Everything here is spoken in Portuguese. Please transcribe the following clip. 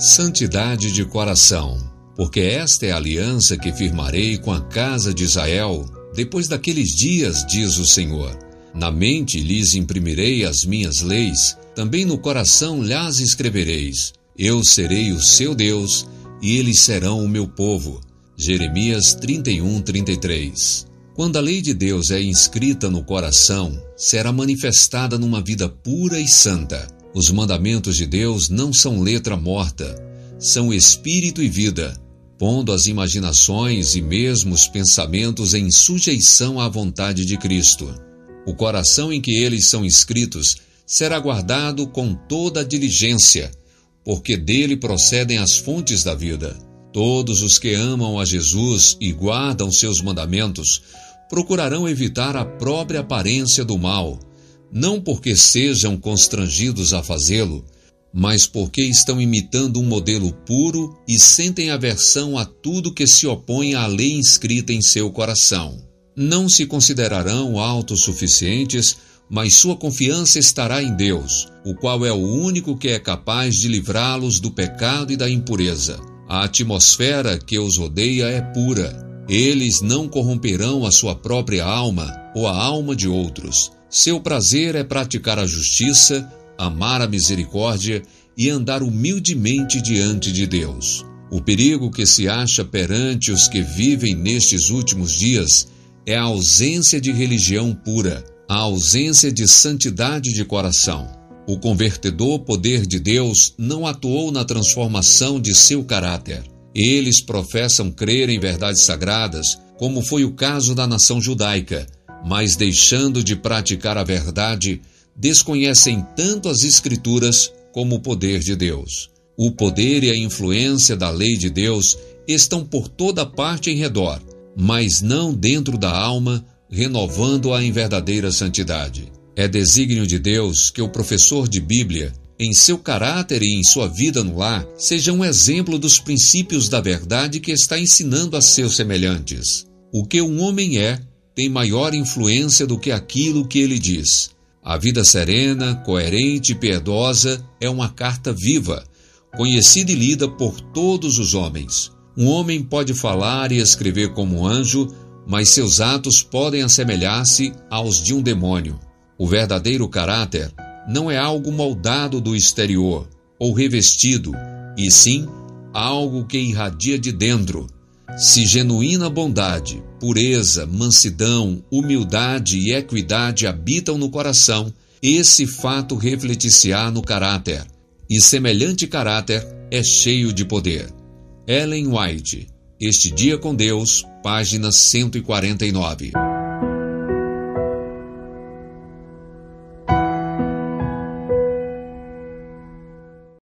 Santidade de coração, porque esta é a aliança que firmarei com a casa de Israel depois daqueles dias, diz o Senhor. Na mente lhes imprimirei as minhas leis, também no coração lhes escrevereis. Eu serei o seu Deus e eles serão o meu povo. Jeremias 31, 33. Quando a lei de Deus é inscrita no coração, será manifestada numa vida pura e santa. Os mandamentos de Deus não são letra morta, são espírito e vida, pondo as imaginações e mesmo os pensamentos em sujeição à vontade de Cristo. O coração em que eles são escritos será guardado com toda a diligência, porque dele procedem as fontes da vida. Todos os que amam a Jesus e guardam seus mandamentos procurarão evitar a própria aparência do mal não porque sejam constrangidos a fazê-lo, mas porque estão imitando um modelo puro e sentem aversão a tudo que se opõe à lei inscrita em seu coração. Não se considerarão autossuficientes, mas sua confiança estará em Deus, o qual é o único que é capaz de livrá-los do pecado e da impureza. A atmosfera que os rodeia é pura. Eles não corromperão a sua própria alma ou a alma de outros seu prazer é praticar a justiça, amar a misericórdia e andar humildemente diante de Deus. O perigo que se acha perante os que vivem nestes últimos dias é a ausência de religião pura, a ausência de santidade de coração. O convertedor poder de Deus não atuou na transformação de seu caráter. Eles professam crer em verdades sagradas, como foi o caso da nação judaica, mas deixando de praticar a verdade, desconhecem tanto as Escrituras como o poder de Deus. O poder e a influência da lei de Deus estão por toda parte em redor, mas não dentro da alma, renovando-a em verdadeira santidade. É desígnio de Deus que o professor de Bíblia, em seu caráter e em sua vida no lar, seja um exemplo dos princípios da verdade que está ensinando a seus semelhantes. O que um homem é, tem maior influência do que aquilo que ele diz. A vida serena, coerente e piedosa é uma carta viva, conhecida e lida por todos os homens. Um homem pode falar e escrever como um anjo, mas seus atos podem assemelhar-se aos de um demônio. O verdadeiro caráter não é algo moldado do exterior ou revestido, e sim algo que irradia de dentro se genuína bondade, pureza, mansidão, humildade e equidade habitam no coração, esse fato refletir-se-á no caráter, e semelhante caráter é cheio de poder. Ellen White, Este Dia com Deus, página 149.